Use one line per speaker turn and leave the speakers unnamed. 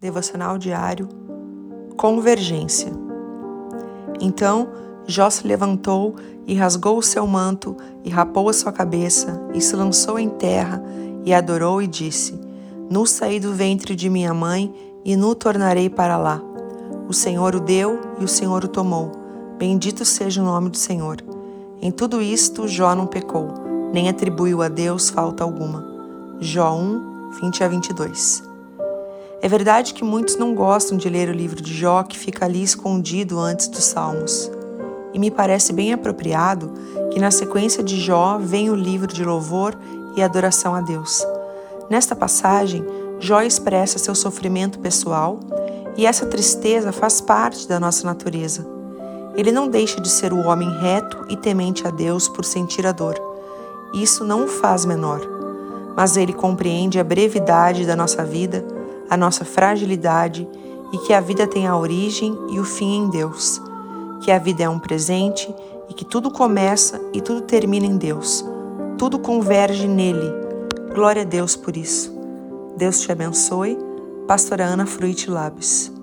devocional diário, Convergência. Então Jó se levantou e rasgou o seu manto e rapou a sua cabeça e se lançou em terra e adorou e disse: Nu saí do ventre de minha mãe e nu tornarei para lá. O Senhor o deu e o Senhor o tomou. Bendito seja o nome do Senhor. Em tudo isto Jó não pecou, nem atribuiu a Deus falta alguma. Jó 1, 20 a 22. É verdade que muitos não gostam de ler o livro de Jó que fica ali escondido antes dos Salmos. E me parece bem apropriado que na sequência de Jó vem o livro de louvor e adoração a Deus. Nesta passagem, Jó expressa seu sofrimento pessoal e essa tristeza faz parte da nossa natureza. Ele não deixa de ser o homem reto e temente a Deus por sentir a dor. Isso não o faz menor, mas ele compreende a brevidade da nossa vida a nossa fragilidade e que a vida tem a origem e o fim em Deus, que a vida é um presente e que tudo começa e tudo termina em Deus, tudo converge nele. Glória a Deus por isso. Deus te abençoe. Pastora Ana Fruit Labs.